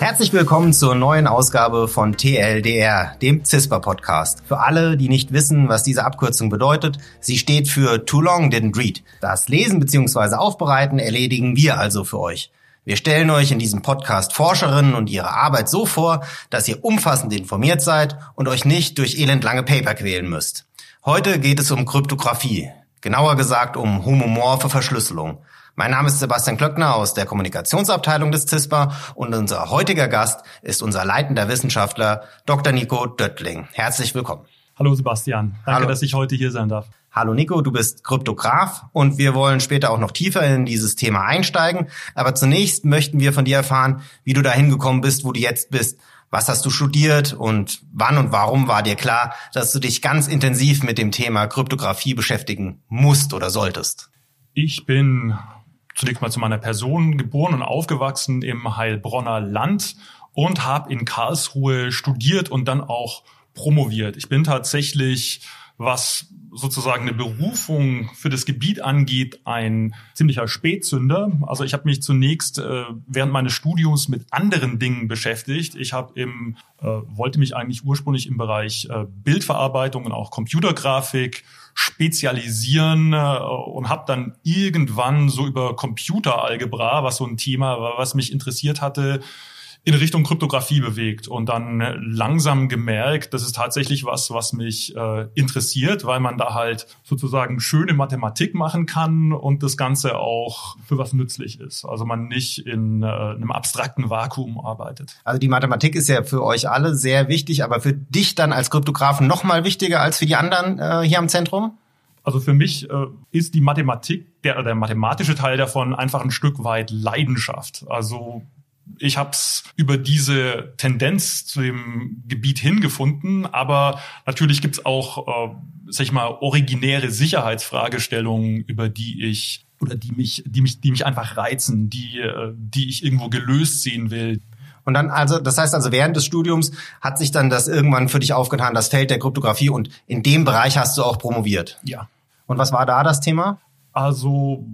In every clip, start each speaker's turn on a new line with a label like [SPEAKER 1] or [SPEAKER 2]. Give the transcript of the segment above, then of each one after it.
[SPEAKER 1] Herzlich willkommen zur neuen Ausgabe von TLDR, dem CISPA-Podcast. Für alle, die nicht wissen, was diese Abkürzung bedeutet, sie steht für Too Long Didn't Read. Das Lesen bzw. Aufbereiten erledigen wir also für euch. Wir stellen euch in diesem Podcast Forscherinnen und ihre Arbeit so vor, dass ihr umfassend informiert seid und euch nicht durch elendlange Paper quälen müsst. Heute geht es um Kryptographie, genauer gesagt um homomorphe Verschlüsselung. Mein Name ist Sebastian Klöckner aus der Kommunikationsabteilung des CISPA und unser heutiger Gast ist unser leitender Wissenschaftler Dr. Nico Döttling. Herzlich willkommen.
[SPEAKER 2] Hallo Sebastian, danke, Hallo. dass ich heute hier sein darf.
[SPEAKER 1] Hallo Nico, du bist Kryptograf und wir wollen später auch noch tiefer in dieses Thema einsteigen. Aber zunächst möchten wir von dir erfahren, wie du dahin gekommen bist, wo du jetzt bist. Was hast du studiert und wann und warum war dir klar, dass du dich ganz intensiv mit dem Thema Kryptographie beschäftigen musst oder solltest?
[SPEAKER 2] Ich bin zunächst mal zu meiner Person geboren und aufgewachsen im Heilbronner Land und habe in Karlsruhe studiert und dann auch promoviert. Ich bin tatsächlich, was sozusagen eine Berufung für das Gebiet angeht, ein ziemlicher Spätzünder. Also ich habe mich zunächst äh, während meines Studiums mit anderen Dingen beschäftigt. Ich habe im äh, wollte mich eigentlich ursprünglich im Bereich äh, Bildverarbeitung und auch Computergrafik spezialisieren äh, und habe dann irgendwann so über Computeralgebra, was so ein Thema war, was mich interessiert hatte, in Richtung Kryptographie bewegt und dann langsam gemerkt, das ist tatsächlich was, was mich äh, interessiert, weil man da halt sozusagen schöne Mathematik machen kann und das Ganze auch für was nützlich ist. Also man nicht in äh, einem abstrakten Vakuum arbeitet.
[SPEAKER 1] Also die Mathematik ist ja für euch alle sehr wichtig, aber für dich dann als Kryptografen noch mal wichtiger als für die anderen äh, hier am Zentrum?
[SPEAKER 2] Also für mich äh, ist die Mathematik, der, der mathematische Teil davon einfach ein Stück weit Leidenschaft. Also ich habe es über diese Tendenz zu dem Gebiet hingefunden, aber natürlich gibt es auch, äh, sag ich mal, originäre Sicherheitsfragestellungen, über die ich oder die mich, die mich, die mich einfach reizen, die, äh, die ich irgendwo gelöst sehen will.
[SPEAKER 1] Und dann also, das heißt also während des Studiums hat sich dann das irgendwann für dich aufgetan, das Feld der Kryptographie und in dem Bereich hast du auch promoviert.
[SPEAKER 2] Ja.
[SPEAKER 1] Und was war da das Thema?
[SPEAKER 2] Also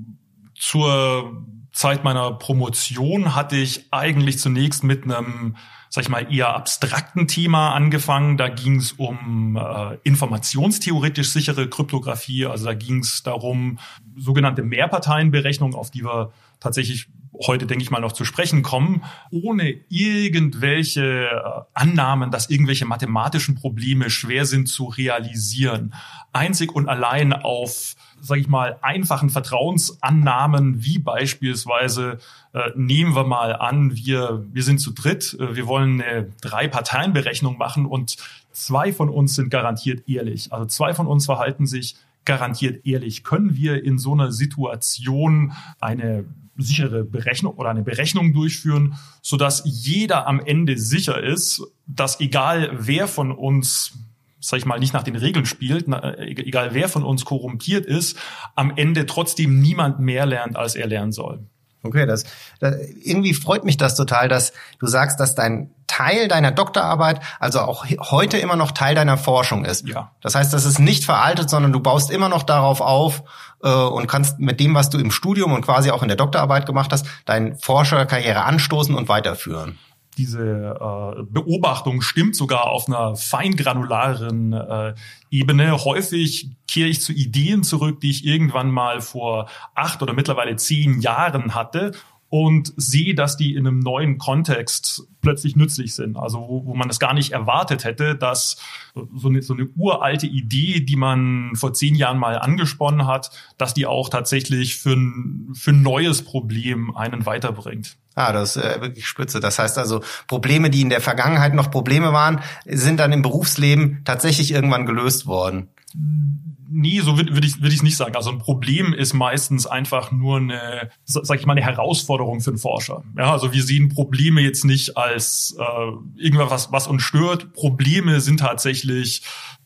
[SPEAKER 2] zur Zeit meiner Promotion hatte ich eigentlich zunächst mit einem, sag ich mal, eher abstrakten Thema angefangen. Da ging es um äh, informationstheoretisch sichere Kryptographie. Also da ging es darum, sogenannte Mehrparteienberechnung, auf die wir tatsächlich heute, denke ich mal, noch zu sprechen kommen, ohne irgendwelche äh, Annahmen, dass irgendwelche mathematischen Probleme schwer sind zu realisieren. Einzig und allein auf sage ich mal, einfachen Vertrauensannahmen, wie beispielsweise äh, nehmen wir mal an, wir, wir sind zu dritt, äh, wir wollen eine Drei-Parteien-Berechnung machen und zwei von uns sind garantiert ehrlich. Also zwei von uns verhalten sich garantiert ehrlich. Können wir in so einer Situation eine sichere Berechnung oder eine Berechnung durchführen, so dass jeder am Ende sicher ist, dass egal wer von uns sag ich mal, nicht nach den Regeln spielt, egal wer von uns korrumpiert ist, am Ende trotzdem niemand mehr lernt, als er lernen soll.
[SPEAKER 1] Okay, das, das irgendwie freut mich das total, dass du sagst, dass dein Teil deiner Doktorarbeit, also auch heute immer noch Teil deiner Forschung ist.
[SPEAKER 2] Ja.
[SPEAKER 1] Das heißt, das ist nicht veraltet, sondern du baust immer noch darauf auf äh, und kannst mit dem, was du im Studium und quasi auch in der Doktorarbeit gemacht hast, deine Forscherkarriere anstoßen und weiterführen
[SPEAKER 2] diese äh, Beobachtung stimmt sogar auf einer feingranularen äh, Ebene. Häufig kehre ich zu Ideen zurück, die ich irgendwann mal vor acht oder mittlerweile zehn Jahren hatte und sehe, dass die in einem neuen Kontext plötzlich nützlich sind. Also wo, wo man es gar nicht erwartet hätte, dass so eine, so eine uralte Idee, die man vor zehn Jahren mal angesponnen hat, dass die auch tatsächlich für ein, für ein neues Problem einen weiterbringt.
[SPEAKER 1] Ah, das ist äh, wirklich spitze. Das heißt also, Probleme, die in der Vergangenheit noch Probleme waren, sind dann im Berufsleben tatsächlich irgendwann gelöst worden.
[SPEAKER 2] Nee, so würde würd ich würde ich nicht sagen. Also ein Problem ist meistens einfach nur eine, sag ich mal, eine Herausforderung für einen Forscher. Ja, also wir sehen Probleme jetzt nicht als äh, irgendwas, was uns stört. Probleme sind tatsächlich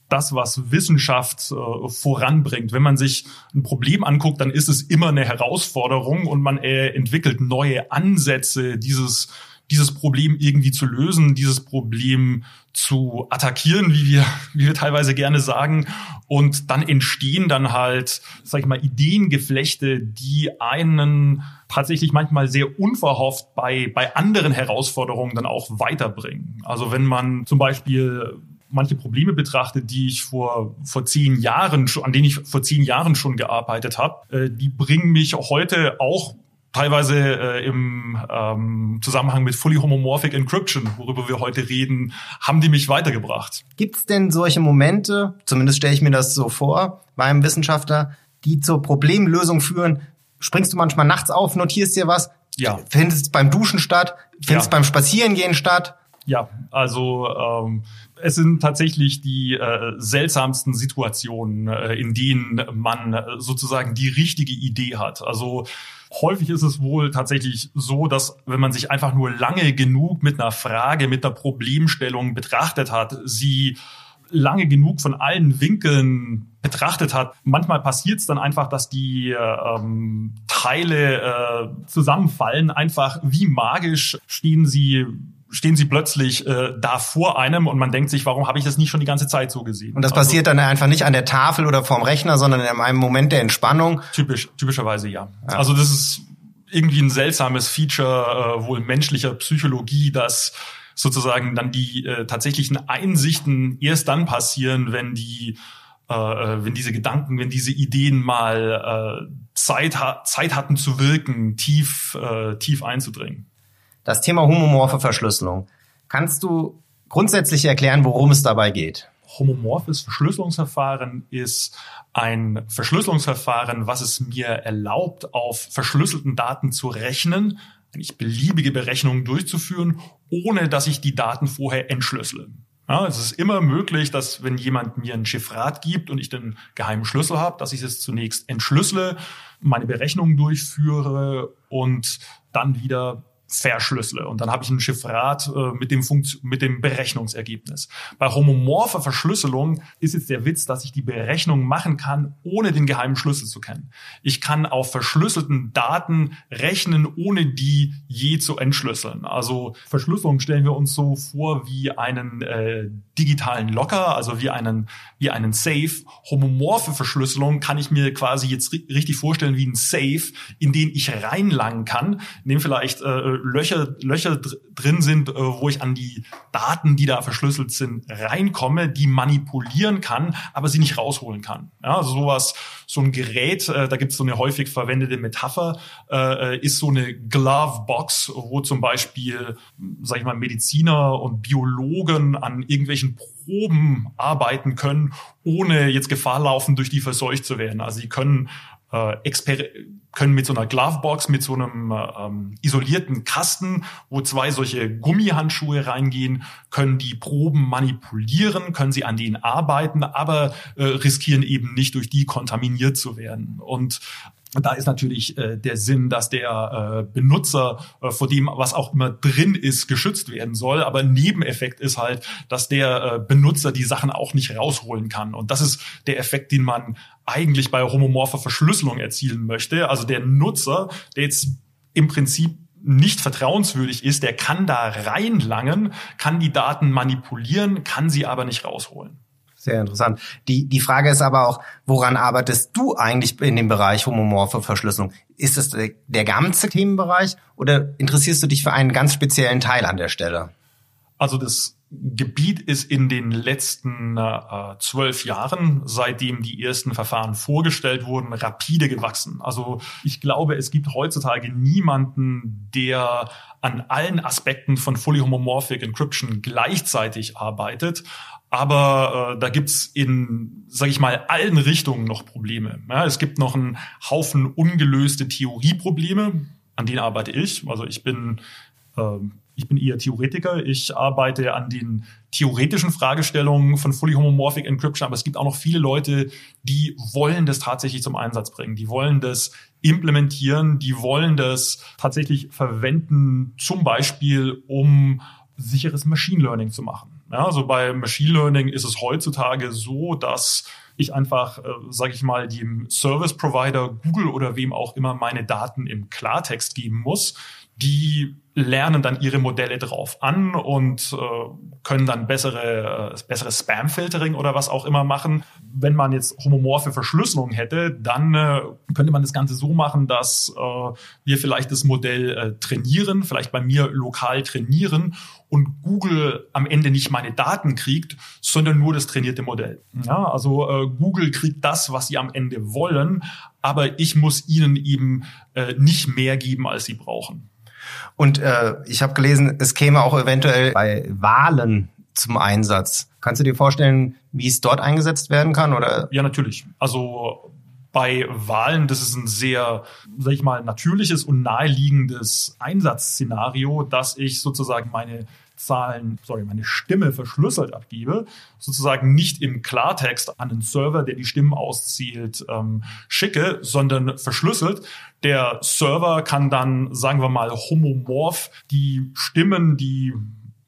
[SPEAKER 2] das, was Wissenschaft äh, voranbringt. Wenn man sich ein Problem anguckt, dann ist es immer eine Herausforderung und man äh, entwickelt neue Ansätze, dieses dieses Problem irgendwie zu lösen, dieses Problem zu attackieren, wie wir, wie wir teilweise gerne sagen. Und dann entstehen dann halt, sag ich mal, Ideengeflechte, die einen tatsächlich manchmal sehr unverhofft bei, bei anderen Herausforderungen dann auch weiterbringen. Also wenn man zum Beispiel manche Probleme betrachtet, die ich vor, vor zehn Jahren, an denen ich vor zehn Jahren schon gearbeitet habe, äh, die bringen mich heute auch teilweise äh, im ähm, Zusammenhang mit Fully Homomorphic Encryption, worüber wir heute reden, haben die mich weitergebracht.
[SPEAKER 1] Gibt es denn solche Momente, zumindest stelle ich mir das so vor, bei einem Wissenschaftler, die zur Problemlösung führen? Springst du manchmal nachts auf, notierst dir was?
[SPEAKER 2] Ja.
[SPEAKER 1] Findet es beim Duschen statt? Findet es ja. beim Spazierengehen statt?
[SPEAKER 2] Ja, also ähm, es sind tatsächlich die äh, seltsamsten Situationen, äh, in denen man äh, sozusagen die richtige Idee hat. Also häufig ist es wohl tatsächlich so, dass wenn man sich einfach nur lange genug mit einer Frage, mit einer Problemstellung betrachtet hat, sie lange genug von allen Winkeln betrachtet hat. Manchmal passiert es dann einfach, dass die äh, ähm, Teile äh, zusammenfallen. Einfach wie magisch stehen sie stehen sie plötzlich äh, da vor einem und man denkt sich, warum habe ich das nicht schon die ganze Zeit so gesehen?
[SPEAKER 1] Und das also, passiert dann einfach nicht an der Tafel oder vorm Rechner, sondern in einem Moment der Entspannung?
[SPEAKER 2] Typisch, typischerweise ja. ja. Also das ist irgendwie ein seltsames Feature äh, wohl menschlicher Psychologie, dass sozusagen dann die äh, tatsächlichen Einsichten erst dann passieren, wenn die äh, äh wenn diese Gedanken, wenn diese Ideen mal äh, Zeit, ha Zeit hatten zu wirken, tief, äh, tief einzudringen.
[SPEAKER 1] Das Thema homomorphe Verschlüsselung. Kannst du grundsätzlich erklären, worum es dabei geht?
[SPEAKER 2] Homomorphes Verschlüsselungsverfahren ist ein Verschlüsselungsverfahren, was es mir erlaubt, auf verschlüsselten Daten zu rechnen, eigentlich beliebige Berechnungen durchzuführen, ohne dass ich die Daten vorher entschlüssele. Ja, es ist immer möglich, dass wenn jemand mir ein Chiffrat gibt und ich den geheimen Schlüssel habe, dass ich es zunächst entschlüssele, meine Berechnungen durchführe und dann wieder verschlüssele. Und dann habe ich ein Chiffrat äh, mit, dem Funkt mit dem Berechnungsergebnis. Bei homomorpher Verschlüsselung ist jetzt der Witz, dass ich die Berechnung machen kann, ohne den geheimen Schlüssel zu kennen. Ich kann auf verschlüsselten Daten rechnen, ohne die je zu entschlüsseln. Also Verschlüsselung stellen wir uns so vor wie einen äh, digitalen Locker, also wie einen, wie einen Safe. Homomorphe Verschlüsselung kann ich mir quasi jetzt richtig vorstellen wie ein Safe, in den ich reinlangen kann, dem vielleicht äh, Löcher, Löcher drin sind, äh, wo ich an die Daten, die da verschlüsselt sind, reinkomme, die manipulieren kann, aber sie nicht rausholen kann. Ja, also sowas, so ein Gerät, äh, da gibt es so eine häufig verwendete Metapher, äh, ist so eine Glove Box, wo zum Beispiel, sag ich mal, Mediziner und Biologen an irgendwelchen Proben arbeiten können, ohne jetzt Gefahr laufen, durch die verseucht zu werden. Also sie können äh, können mit so einer Glovebox, mit so einem ähm, isolierten Kasten, wo zwei solche Gummihandschuhe reingehen, können die Proben manipulieren, können sie an denen arbeiten, aber äh, riskieren eben nicht durch die kontaminiert zu werden. Und da ist natürlich äh, der Sinn, dass der äh, Benutzer äh, vor dem, was auch immer drin ist, geschützt werden soll. Aber Nebeneffekt ist halt, dass der äh, Benutzer die Sachen auch nicht rausholen kann. Und das ist der Effekt, den man eigentlich bei homomorpher Verschlüsselung erzielen möchte. Also der Nutzer, der jetzt im Prinzip nicht vertrauenswürdig ist, der kann da reinlangen, kann die Daten manipulieren, kann sie aber nicht rausholen.
[SPEAKER 1] Sehr interessant. Die, die Frage ist aber auch, woran arbeitest du eigentlich in dem Bereich homomorphe Verschlüsselung? Ist es der, ganze Themenbereich oder interessierst du dich für einen ganz speziellen Teil an der Stelle?
[SPEAKER 2] Also das Gebiet ist in den letzten äh, zwölf Jahren, seitdem die ersten Verfahren vorgestellt wurden, rapide gewachsen. Also ich glaube, es gibt heutzutage niemanden, der an allen Aspekten von Fully Homomorphic Encryption gleichzeitig arbeitet. Aber äh, da gibt's in, sage ich mal, allen Richtungen noch Probleme. Ja, es gibt noch einen Haufen ungelöste Theorieprobleme, an denen arbeite ich. Also ich bin äh, ich bin eher Theoretiker. Ich arbeite an den theoretischen Fragestellungen von Fully Homomorphic Encryption, aber es gibt auch noch viele Leute, die wollen das tatsächlich zum Einsatz bringen. Die wollen das implementieren, die wollen das tatsächlich verwenden, zum Beispiel um sicheres Machine Learning zu machen. Ja, also bei Machine Learning ist es heutzutage so, dass ich einfach, äh, sage ich mal, dem Service Provider Google oder wem auch immer meine Daten im Klartext geben muss, die lernen dann ihre Modelle drauf an und äh, können dann bessere, äh, bessere Spam-Filtering oder was auch immer machen. Wenn man jetzt homomorphe Verschlüsselung hätte, dann äh, könnte man das Ganze so machen, dass äh, wir vielleicht das Modell äh, trainieren, vielleicht bei mir lokal trainieren und Google am Ende nicht meine Daten kriegt, sondern nur das trainierte Modell. Ja, also äh, Google kriegt das, was sie am Ende wollen, aber ich muss ihnen eben äh, nicht mehr geben, als sie brauchen.
[SPEAKER 1] Und äh, ich habe gelesen, es käme auch eventuell bei Wahlen zum Einsatz. Kannst du dir vorstellen, wie es dort eingesetzt werden kann? Oder?
[SPEAKER 2] Ja, natürlich. Also bei Wahlen, das ist ein sehr, sag ich mal, natürliches und naheliegendes Einsatzszenario, dass ich sozusagen meine Zahlen, sorry, meine Stimme verschlüsselt abgebe, sozusagen nicht im Klartext an einen Server, der die Stimmen auszählt, ähm, schicke, sondern verschlüsselt. Der Server kann dann, sagen wir mal, homomorph die Stimmen, die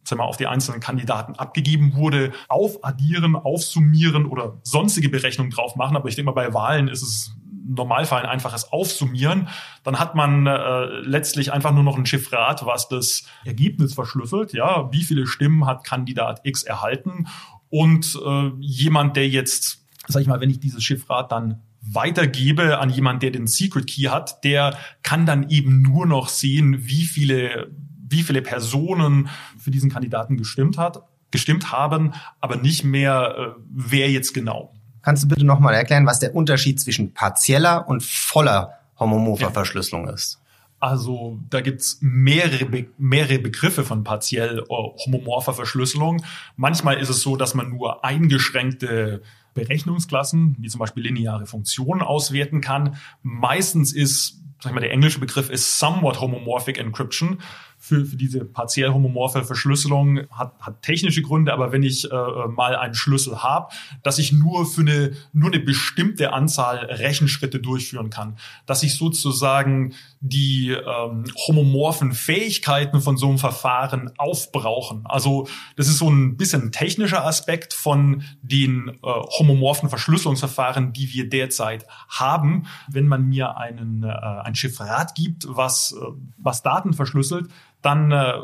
[SPEAKER 2] sagen wir, auf die einzelnen Kandidaten abgegeben wurde, aufaddieren, aufsummieren oder sonstige Berechnungen drauf machen. Aber ich denke mal, bei Wahlen ist es Normalfall ein einfaches Aufsummieren. Dann hat man äh, letztlich einfach nur noch ein Chiffrat, was das Ergebnis verschlüsselt. Ja, wie viele Stimmen hat Kandidat X erhalten? Und äh, jemand, der jetzt, sag ich mal, wenn ich dieses Chiffrat dann weitergebe an jemand, der den Secret Key hat, der kann dann eben nur noch sehen, wie viele, wie viele Personen für diesen Kandidaten gestimmt hat, gestimmt haben, aber nicht mehr, äh, wer jetzt genau.
[SPEAKER 1] Kannst du bitte nochmal erklären, was der Unterschied zwischen partieller und voller homomorpher. Verschlüsselung ist?
[SPEAKER 2] Also da gibt's mehrere, Be mehrere Begriffe von partiell äh, homomorpher Verschlüsselung. Manchmal ist es so, dass man nur eingeschränkte Berechnungsklassen, wie zum Beispiel lineare Funktionen, auswerten kann. Meistens ist, sag ich mal, der englische Begriff ist somewhat homomorphic encryption für, für diese partiell homomorphe Verschlüsselung hat, hat technische Gründe, aber wenn ich äh, mal einen Schlüssel habe, dass ich nur für eine, nur eine bestimmte Anzahl Rechenschritte durchführen kann, dass ich sozusagen die ähm, homomorphen Fähigkeiten von so einem Verfahren aufbrauchen. Also das ist so ein bisschen technischer Aspekt von den äh, homomorphen Verschlüsselungsverfahren, die wir derzeit haben. Wenn man mir einen, äh, ein Chiffrat gibt, was, äh, was Daten verschlüsselt, dann äh,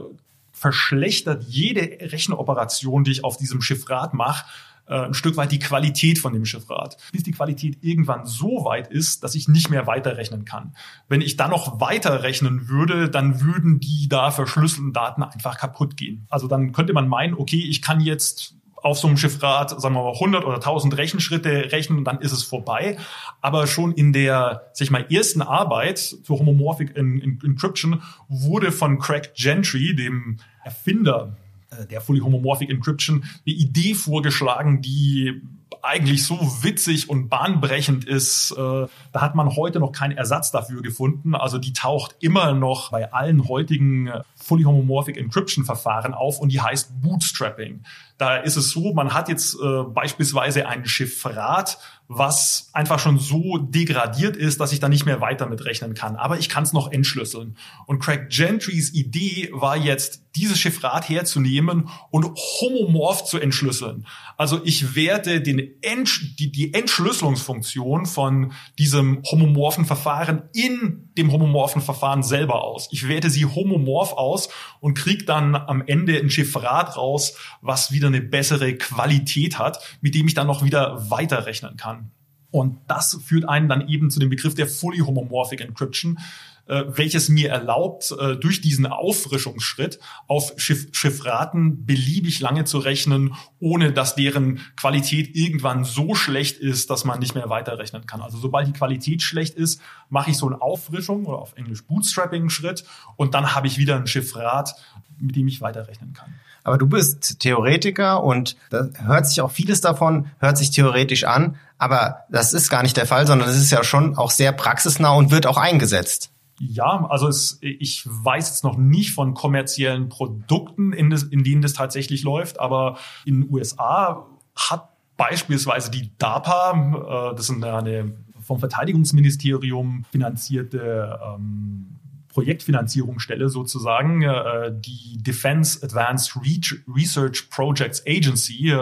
[SPEAKER 2] verschlechtert jede Rechenoperation, die ich auf diesem Chiffrat mache, äh, ein Stück weit die Qualität von dem Chiffrat, bis die Qualität irgendwann so weit ist, dass ich nicht mehr weiterrechnen kann. Wenn ich dann noch weiterrechnen würde, dann würden die da verschlüsselten Daten einfach kaputt gehen. Also dann könnte man meinen, okay, ich kann jetzt auf so einem Chiffrat, sagen wir mal, 100 oder 1000 Rechenschritte rechnen und dann ist es vorbei. Aber schon in der, sag ich mal, ersten Arbeit zur Homomorphic Encryption wurde von Craig Gentry, dem Erfinder äh, der Fully Homomorphic Encryption, eine Idee vorgeschlagen, die eigentlich so witzig und bahnbrechend ist, äh, da hat man heute noch keinen Ersatz dafür gefunden. Also die taucht immer noch bei allen heutigen äh, Fully Homomorphic Encryption Verfahren auf und die heißt Bootstrapping. Da ist es so, man hat jetzt äh, beispielsweise ein Chiffrat, was einfach schon so degradiert ist, dass ich da nicht mehr weiter mitrechnen kann. Aber ich kann es noch entschlüsseln. Und Craig Gentrys Idee war jetzt, dieses Chiffrat herzunehmen und homomorph zu entschlüsseln. Also ich werte den Entsch die, die Entschlüsselungsfunktion von diesem homomorphen Verfahren in dem homomorphen Verfahren selber aus. Ich werte sie homomorph aus und krieg dann am Ende ein Chiffrat raus, was wieder eine bessere Qualität hat, mit dem ich dann noch wieder weiterrechnen kann. Und das führt einen dann eben zu dem Begriff der Fully Homomorphic Encryption, äh, welches mir erlaubt, äh, durch diesen Auffrischungsschritt auf Schiff Chiffraten beliebig lange zu rechnen, ohne dass deren Qualität irgendwann so schlecht ist, dass man nicht mehr weiterrechnen kann. Also sobald die Qualität schlecht ist, mache ich so eine Auffrischung oder auf Englisch Bootstrapping-Schritt und dann habe ich wieder ein Chiffrat, mit dem ich weiterrechnen kann.
[SPEAKER 1] Aber du bist Theoretiker und da hört sich auch vieles davon, hört sich theoretisch an, aber das ist gar nicht der Fall, sondern es ist ja schon auch sehr praxisnah und wird auch eingesetzt.
[SPEAKER 2] Ja, also es, ich weiß jetzt noch nicht von kommerziellen Produkten, in, des, in denen das tatsächlich läuft, aber in den USA hat beispielsweise die DARPA, äh, das ist eine vom Verteidigungsministerium finanzierte ähm, Projektfinanzierungsstelle sozusagen, äh, die Defense Advanced Research Projects Agency, äh,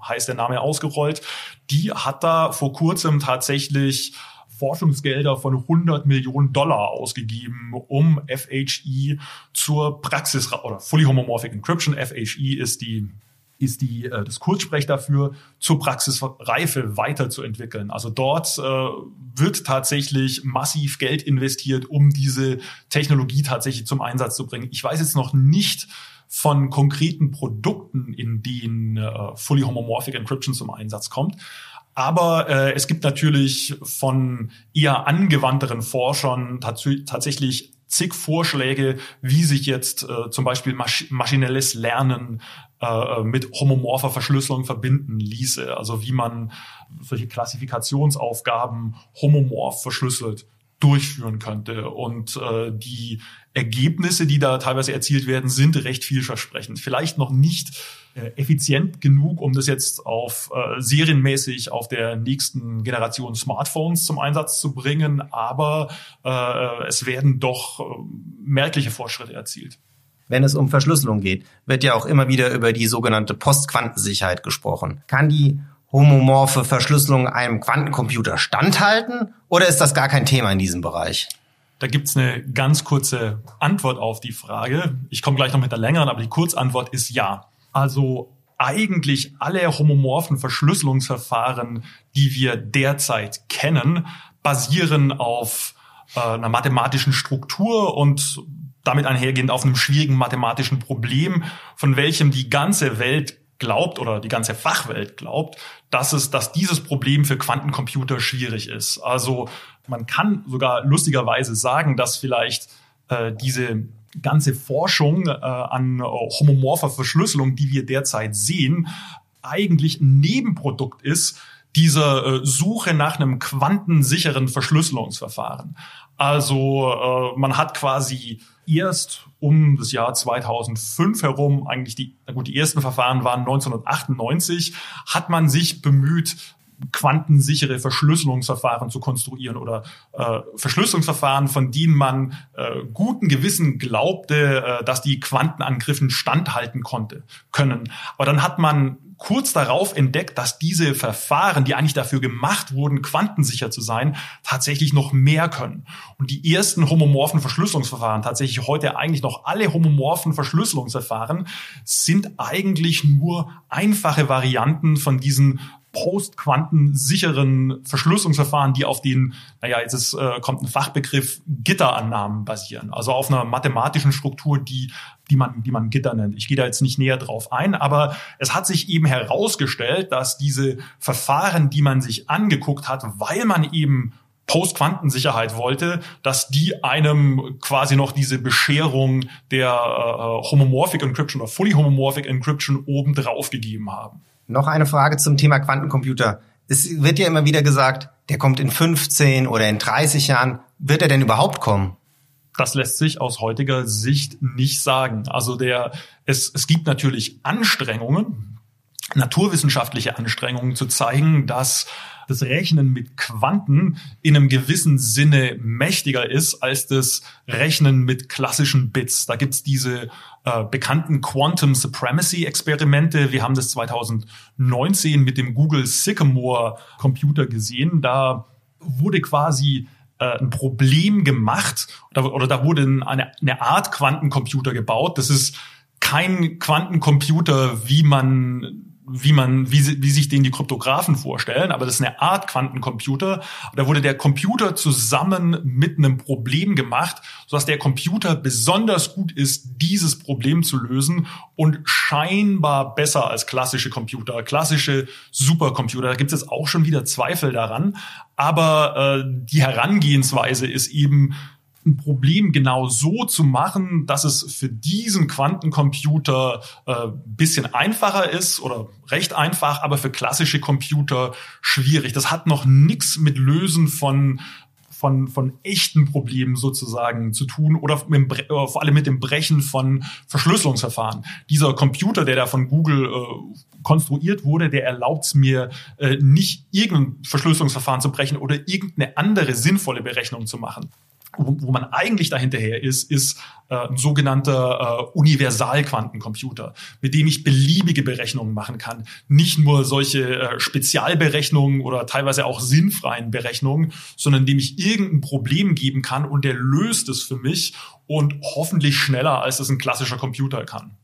[SPEAKER 2] heißt der Name ausgerollt, die hat da vor kurzem tatsächlich Forschungsgelder von 100 Millionen Dollar ausgegeben, um FHE zur Praxis oder Fully Homomorphic Encryption. FHE ist die ist die, äh, das Kurzsprech dafür, zur Praxisreife weiterzuentwickeln. Also dort äh, wird tatsächlich massiv Geld investiert, um diese Technologie tatsächlich zum Einsatz zu bringen. Ich weiß jetzt noch nicht von konkreten Produkten, in denen äh, Fully Homomorphic Encryption zum Einsatz kommt. Aber äh, es gibt natürlich von eher angewandteren Forschern tats tatsächlich zig Vorschläge, wie sich jetzt äh, zum Beispiel masch maschinelles Lernen äh, mit homomorpher Verschlüsselung verbinden ließe. Also wie man solche Klassifikationsaufgaben homomorph verschlüsselt durchführen könnte. Und äh, die Ergebnisse, die da teilweise erzielt werden, sind recht vielversprechend. Vielleicht noch nicht äh, effizient genug, um das jetzt auf äh, serienmäßig auf der nächsten Generation Smartphones zum Einsatz zu bringen, aber äh, es werden doch äh, merkliche Fortschritte erzielt
[SPEAKER 1] wenn es um Verschlüsselung geht, wird ja auch immer wieder über die sogenannte Postquantensicherheit gesprochen. Kann die homomorphe Verschlüsselung einem Quantencomputer standhalten oder ist das gar kein Thema in diesem Bereich?
[SPEAKER 2] Da gibt's eine ganz kurze Antwort auf die Frage. Ich komme gleich noch mit der längeren, aber die Kurzantwort ist ja. Also eigentlich alle homomorphen Verschlüsselungsverfahren, die wir derzeit kennen, basieren auf äh, einer mathematischen Struktur und damit einhergehend auf einem schwierigen mathematischen Problem, von welchem die ganze Welt glaubt oder die ganze Fachwelt glaubt, dass es, dass dieses Problem für Quantencomputer schwierig ist. Also man kann sogar lustigerweise sagen, dass vielleicht äh, diese ganze Forschung äh, an homomorpher Verschlüsselung, die wir derzeit sehen, eigentlich ein Nebenprodukt ist dieser äh, Suche nach einem quantensicheren Verschlüsselungsverfahren. Also äh, man hat quasi erst um das Jahr 2005 herum, eigentlich die, na gut, die ersten Verfahren waren 1998, hat man sich bemüht, quantensichere Verschlüsselungsverfahren zu konstruieren oder äh, Verschlüsselungsverfahren, von denen man äh, guten Gewissen glaubte, äh, dass die Quantenangriffen standhalten konnte, können. Aber dann hat man kurz darauf entdeckt, dass diese Verfahren, die eigentlich dafür gemacht wurden, quantensicher zu sein, tatsächlich noch mehr können. Und die ersten homomorphen Verschlüsselungsverfahren, tatsächlich heute eigentlich noch alle homomorphen Verschlüsselungsverfahren, sind eigentlich nur einfache Varianten von diesen postquantensicheren Verschlüsselungsverfahren, die auf den, naja, jetzt ist, äh, kommt ein Fachbegriff, Gitterannahmen basieren. Also auf einer mathematischen Struktur, die, die man, die man Gitter nennt. Ich gehe da jetzt nicht näher drauf ein, aber es hat sich eben herausgestellt, dass diese Verfahren, die man sich angeguckt hat, weil man eben Postquantensicherheit wollte, dass die einem quasi noch diese Bescherung der äh, Homomorphic Encryption oder Fully Homomorphic Encryption oben drauf gegeben haben.
[SPEAKER 1] Noch eine Frage zum Thema Quantencomputer. Es wird ja immer wieder gesagt, der kommt in 15 oder in 30 Jahren. Wird er denn überhaupt kommen?
[SPEAKER 2] Das lässt sich aus heutiger Sicht nicht sagen. Also der, es, es gibt natürlich Anstrengungen, naturwissenschaftliche Anstrengungen zu zeigen, dass das Rechnen mit Quanten in einem gewissen Sinne mächtiger ist als das Rechnen mit klassischen Bits. Da gibt's diese äh, bekannten Quantum Supremacy Experimente. Wir haben das 2019 mit dem Google Sycamore Computer gesehen. Da wurde quasi äh, ein Problem gemacht oder, oder da wurde eine, eine Art Quantencomputer gebaut. Das ist kein Quantencomputer, wie man wie man, wie, wie sich den die Kryptografen vorstellen, aber das ist eine Art Quantencomputer. Da wurde der Computer zusammen mit einem Problem gemacht, sodass der Computer besonders gut ist, dieses Problem zu lösen und scheinbar besser als klassische Computer, klassische Supercomputer. Da gibt es jetzt auch schon wieder Zweifel daran, aber äh, die Herangehensweise ist eben ein Problem genau so zu machen, dass es für diesen Quantencomputer äh, bisschen einfacher ist oder recht einfach, aber für klassische Computer schwierig. Das hat noch nichts mit Lösen von von, von echten Problemen sozusagen zu tun oder mit, äh, vor allem mit dem Brechen von Verschlüsselungsverfahren. Dieser Computer, der da von Google äh, konstruiert wurde, der erlaubt es mir äh, nicht irgendein Verschlüsselungsverfahren zu brechen oder irgendeine andere sinnvolle Berechnung zu machen. Wo, wo man eigentlich dahinterher ist, ist äh, ein sogenannter äh, Universalquantencomputer, mit dem ich beliebige Berechnungen machen kann. Nicht nur solche äh, Spezialberechnungen oder teilweise auch sinnfreien Berechnungen, sondern dem ich irgendein Problem geben kann und der löst es für mich und hoffentlich schneller, als es ein klassischer Computer kann.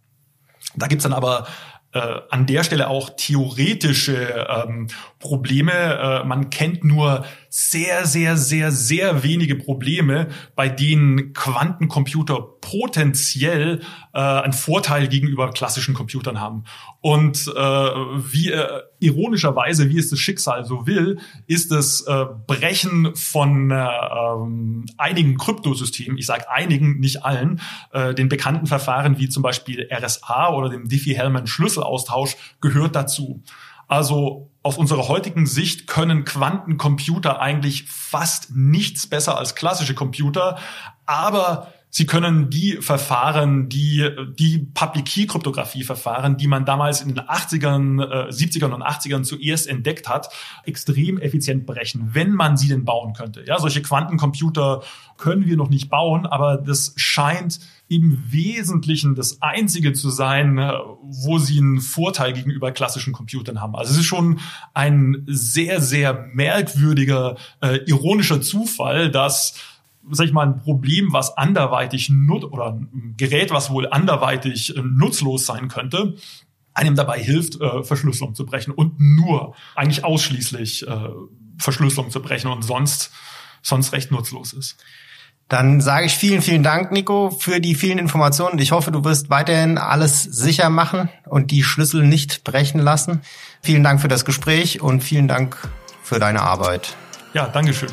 [SPEAKER 2] Da gibt's dann aber äh, an der Stelle auch theoretische ähm, Probleme. Äh, man kennt nur sehr, sehr, sehr, sehr wenige Probleme, bei denen Quantencomputer potenziell äh, einen Vorteil gegenüber klassischen Computern haben. Und äh, wie äh, ironischerweise, wie es das Schicksal so will, ist das äh, Brechen von äh, ähm, einigen Kryptosystemen, ich sage einigen, nicht allen, äh, den bekannten Verfahren wie zum Beispiel RSA oder dem Diffie-Hellman-Schlüsselaustausch gehört dazu. Also aus unserer heutigen Sicht können Quantencomputer eigentlich fast nichts besser als klassische Computer, aber Sie können die Verfahren, die, die Public-Key-Kryptographie-Verfahren, die man damals in den 80ern, äh, 70ern und 80ern zuerst entdeckt hat, extrem effizient brechen, wenn man sie denn bauen könnte. Ja, solche Quantencomputer können wir noch nicht bauen, aber das scheint im Wesentlichen das einzige zu sein, äh, wo sie einen Vorteil gegenüber klassischen Computern haben. Also es ist schon ein sehr, sehr merkwürdiger, äh, ironischer Zufall, dass sag ich mal, ein Problem, was anderweitig nut oder ein Gerät, was wohl anderweitig äh, nutzlos sein könnte, einem dabei hilft, äh, Verschlüsselung zu brechen und nur, eigentlich ausschließlich äh, Verschlüsselung zu brechen und sonst, sonst recht nutzlos ist.
[SPEAKER 1] Dann sage ich vielen, vielen Dank, Nico, für die vielen Informationen. Ich hoffe, du wirst weiterhin alles sicher machen und die Schlüssel nicht brechen lassen. Vielen Dank für das Gespräch und vielen Dank für deine Arbeit.
[SPEAKER 2] Ja, Dankeschön.